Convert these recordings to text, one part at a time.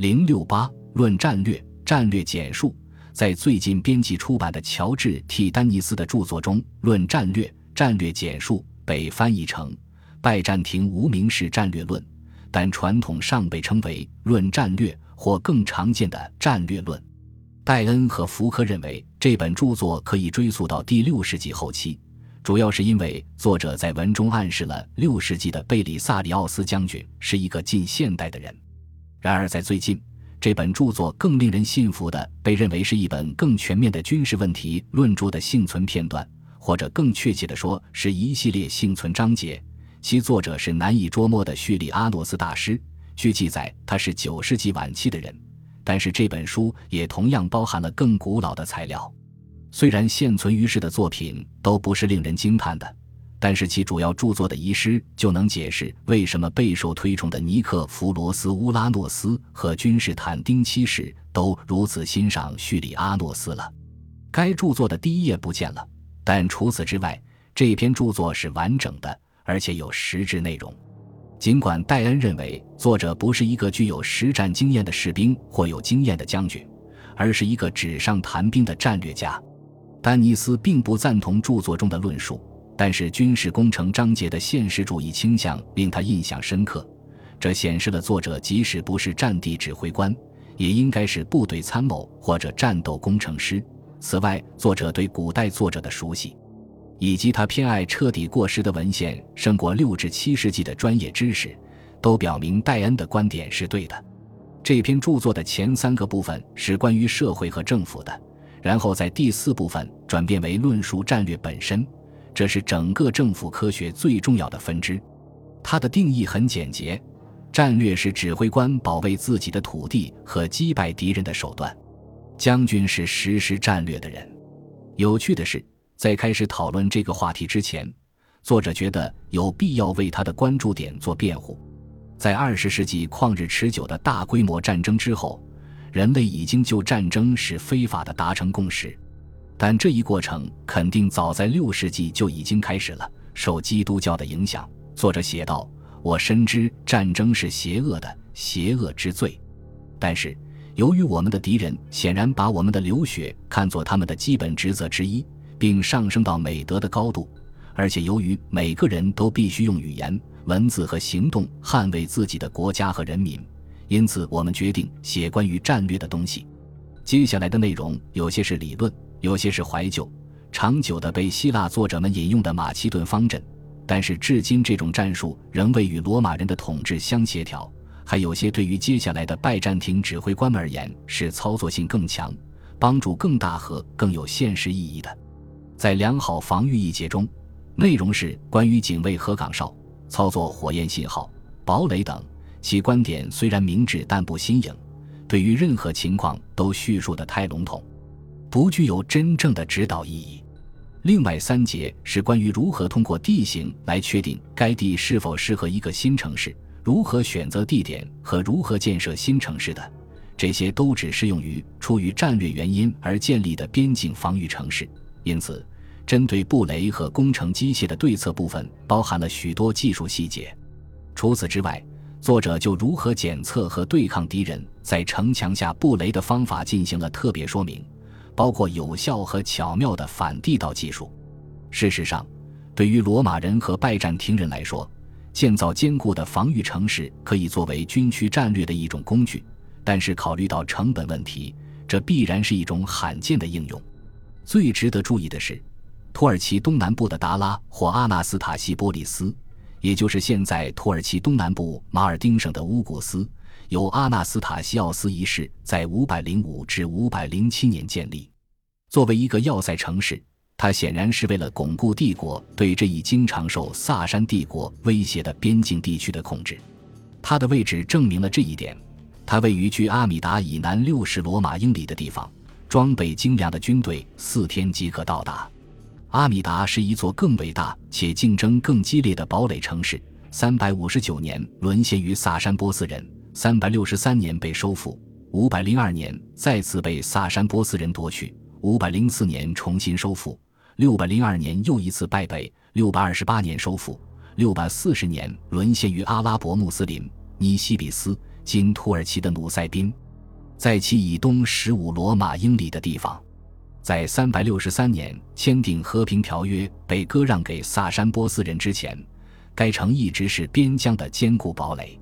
零六八论战略战略简述，在最近编辑出版的乔治 ·T· 丹尼斯的著作中，《论战略战略简述》被翻译成《拜占庭无名氏战略论》，但传统上被称为《论战略》或更常见的《战略论》。戴恩和福克认为，这本著作可以追溯到第六世纪后期。主要是因为作者在文中暗示了六世纪的贝里萨里奥斯将军是一个近现代的人。然而，在最近，这本著作更令人信服的被认为是一本更全面的军事问题论著的幸存片段，或者更确切地说，是一系列幸存章节。其作者是难以捉摸的叙利阿诺斯大师。据记载，他是九世纪晚期的人。但是这本书也同样包含了更古老的材料。虽然现存于世的作品都不是令人惊叹的，但是其主要著作的遗失就能解释为什么备受推崇的尼克弗罗斯乌拉诺斯和君士坦丁七世都如此欣赏叙里阿诺斯了。该著作的第一页不见了，但除此之外，这篇著作是完整的，而且有实质内容。尽管戴恩认为作者不是一个具有实战经验的士兵或有经验的将军，而是一个纸上谈兵的战略家。丹尼斯并不赞同著作中的论述，但是军事工程章节的现实主义倾向令他印象深刻。这显示了作者即使不是战地指挥官，也应该是部队参谋或者战斗工程师。此外，作者对古代作者的熟悉，以及他偏爱彻底过时的文献胜过六至七世纪的专业知识，都表明戴恩的观点是对的。这篇著作的前三个部分是关于社会和政府的。然后在第四部分转变为论述战略本身，这是整个政府科学最重要的分支。它的定义很简洁：战略是指挥官保卫自己的土地和击败敌人的手段，将军是实施战略的人。有趣的是，在开始讨论这个话题之前，作者觉得有必要为他的关注点做辩护。在二十世纪旷日持久的大规模战争之后。人类已经就战争是非法的达成共识，但这一过程肯定早在六世纪就已经开始了。受基督教的影响，作者写道：“我深知战争是邪恶的，邪恶之罪。但是，由于我们的敌人显然把我们的流血看作他们的基本职责之一，并上升到美德的高度，而且由于每个人都必须用语言、文字和行动捍卫自己的国家和人民。”因此，我们决定写关于战略的东西。接下来的内容有些是理论，有些是怀旧、长久的被希腊作者们引用的马其顿方阵。但是，至今这种战术仍未与罗马人的统治相协调。还有些对于接下来的拜占庭指挥官们而言是操作性更强、帮助更大和更有现实意义的。在良好防御一节中，内容是关于警卫和岗哨、操作火焰信号、堡垒等。其观点虽然明智，但不新颖，对于任何情况都叙述的太笼统，不具有真正的指导意义。另外三节是关于如何通过地形来确定该地是否适合一个新城市，如何选择地点和如何建设新城市的。这些都只适用于出于战略原因而建立的边境防御城市。因此，针对布雷和工程机械的对策部分包含了许多技术细节。除此之外，作者就如何检测和对抗敌人在城墙下布雷的方法进行了特别说明，包括有效和巧妙的反地道技术。事实上，对于罗马人和拜占庭人来说，建造坚固的防御城市可以作为军区战略的一种工具，但是考虑到成本问题，这必然是一种罕见的应用。最值得注意的是，土耳其东南部的达拉或阿纳斯塔西波利斯。也就是现在土耳其东南部马尔丁省的乌古斯，由阿纳斯塔西奥斯一世在505至507年建立。作为一个要塞城市，它显然是为了巩固帝国对这一经常受萨珊帝国威胁的边境地区的控制。它的位置证明了这一点。它位于距阿米达以南六十罗马英里的地方，装备精良的军队四天即可到达。阿米达是一座更伟大且竞争更激烈的堡垒城市。三百五十九年沦陷于萨珊波斯人，三百六十三年被收复，五百零二年再次被萨珊波斯人夺取，五百零四年重新收复，六百零二年又一次败北，六百二十八年收复，六百四十年沦陷于阿拉伯穆斯林尼西比斯，今土耳其的努塞宾，在其以东十五罗马英里的地方，在三百六十三年签订和平条约被割让给萨珊波斯人之前，该城一直是边疆的坚固堡垒。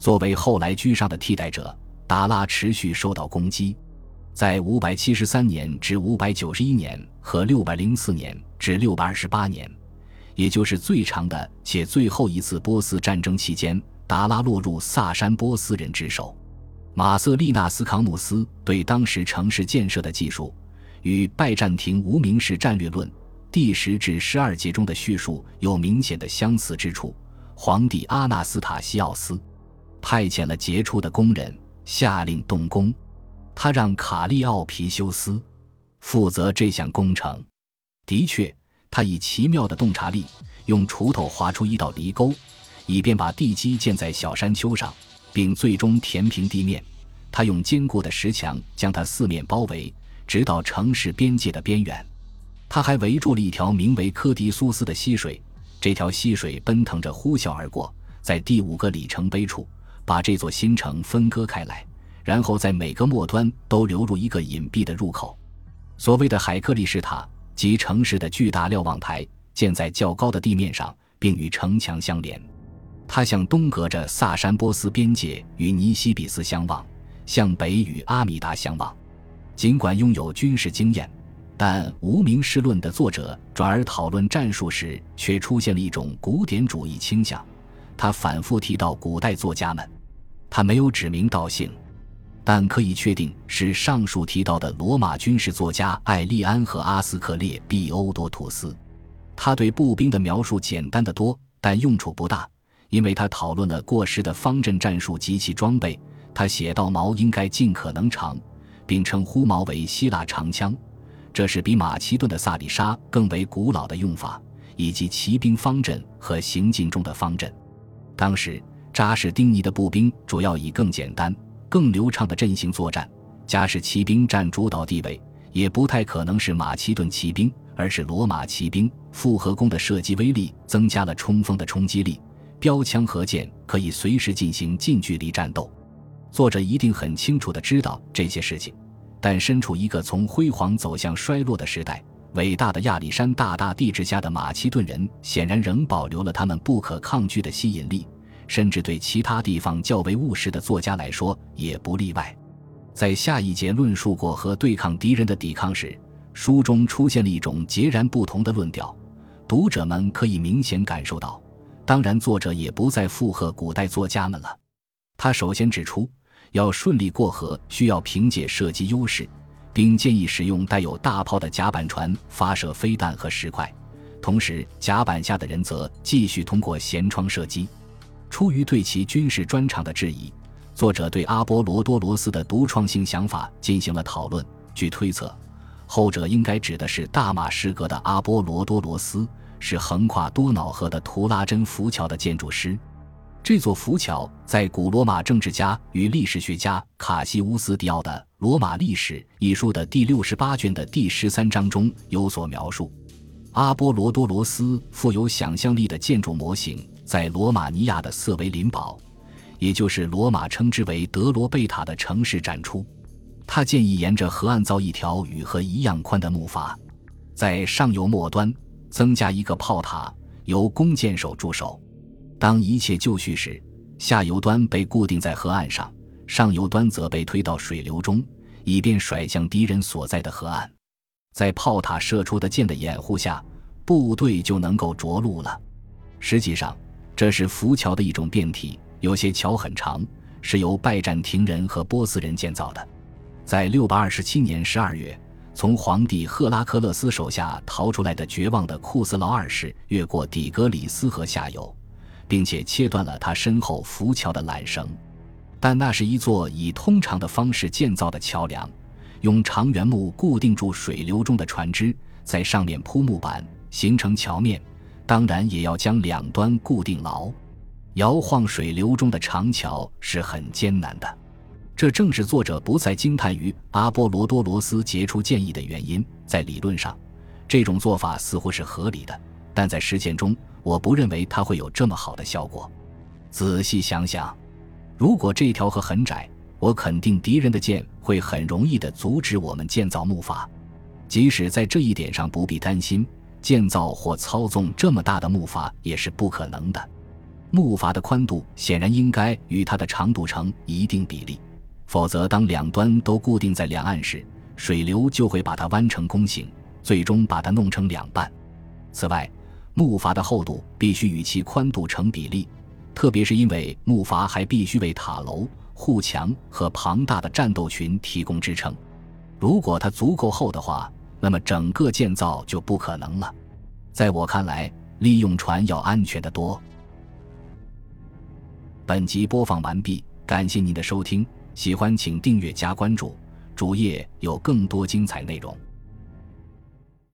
作为后来居上的替代者，达拉持续受到攻击。在五百七十三年至五百九十一年和六百零四年至六百二十八年，也就是最长的且最后一次波斯战争期间，达拉落入萨珊波斯人之手。马瑟利纳斯康姆斯对当时城市建设的技术，与拜占庭无名氏战略论第十至十二节中的叙述有明显的相似之处。皇帝阿纳斯塔西奥斯派遣了杰出的工人，下令动工。他让卡利奥皮修斯负责这项工程。的确，他以奇妙的洞察力，用锄头划出一道犁沟，以便把地基建在小山丘上，并最终填平地面。他用坚固的石墙将它四面包围，直到城市边界的边缘。他还围住了一条名为科迪苏斯的溪水，这条溪水奔腾着呼啸而过，在第五个里程碑处，把这座新城分割开来。然后在每个末端都流入一个隐蔽的入口。所谓的海克力士塔即城市的巨大瞭望台，建在较高的地面上，并与城墙相连。它向东隔着萨珊波斯边界与尼西比斯相望，向北与阿米达相望。尽管拥有军事经验，但《无名氏论》的作者转而讨论战术时，却出现了一种古典主义倾向。他反复提到古代作家们，他没有指名道姓。但可以确定是上述提到的罗马军事作家艾利安和阿斯克列庇欧多图斯。他对步兵的描述简单的多，但用处不大，因为他讨论了过时的方阵战术及其装备。他写到矛应该尽可能长，并称呼矛为希腊长枪，这是比马其顿的萨里沙更为古老的用法，以及骑兵方阵和行进中的方阵。当时扎什丁尼的步兵主要以更简单。更流畅的阵型作战，加使骑兵占主导地位，也不太可能是马其顿骑兵，而是罗马骑兵。复合弓的射击威力增加了冲锋的冲击力，标枪和箭可以随时进行近距离战斗。作者一定很清楚地知道这些事情，但身处一个从辉煌走向衰落的时代，伟大的亚历山大大帝之下的马其顿人显然仍保留了他们不可抗拒的吸引力。甚至对其他地方较为务实的作家来说也不例外。在下一节论述过和对抗敌人的抵抗时，书中出现了一种截然不同的论调，读者们可以明显感受到。当然，作者也不再附和古代作家们了。他首先指出，要顺利过河，需要凭借射击优势，并建议使用带有大炮的甲板船发射飞弹和石块，同时甲板下的人则继续通过舷窗射击。出于对其军事专长的质疑，作者对阿波罗多罗斯的独创性想法进行了讨论。据推测，后者应该指的是大马士革的阿波罗多罗斯，是横跨多瑙河的图拉真浮桥的建筑师。这座浮桥在古罗马政治家与历史学家卡西乌斯·迪奥的《罗马历史》一书的第六十八卷的第十三章中有所描述。阿波罗多罗斯富有想象力的建筑模型。在罗马尼亚的瑟维林堡，也就是罗马称之为德罗贝塔的城市展出。他建议沿着河岸造一条与河一样宽的木筏，在上游末端增加一个炮塔，由弓箭手驻守。当一切就绪时，下游端被固定在河岸上，上游端则被推到水流中，以便甩向敌人所在的河岸。在炮塔射出的箭的掩护下，部队就能够着陆了。实际上。这是浮桥的一种变体，有些桥很长，是由拜占庭人和波斯人建造的。在六百二十七年十二月，从皇帝赫拉克勒斯手下逃出来的绝望的库斯劳二世越过底格里斯河下游，并且切断了他身后浮桥的缆绳。但那是一座以通常的方式建造的桥梁，用长圆木固定住水流中的船只，在上面铺木板，形成桥面。当然也要将两端固定牢，摇晃水流中的长桥是很艰难的。这正是作者不再惊叹于阿波罗多罗斯杰出建议的原因。在理论上，这种做法似乎是合理的，但在实践中，我不认为它会有这么好的效果。仔细想想，如果这条河很窄，我肯定敌人的箭会很容易地阻止我们建造木筏。即使在这一点上不必担心，建造或操纵这么大的木筏也是不可能的。木筏的宽度显然应该与它的长度成一定比例，否则当两端都固定在两岸时，水流就会把它弯成弓形，最终把它弄成两半。此外，木筏的厚度必须与其宽度成比例，特别是因为木筏还必须为塔楼、护墙和庞大的战斗群提供支撑。如果它足够厚的话，那么整个建造就不可能了。在我看来，利用船要安全的多。本集播放完毕，感谢您的收听，喜欢请订阅加关注，主页有更多精彩内容。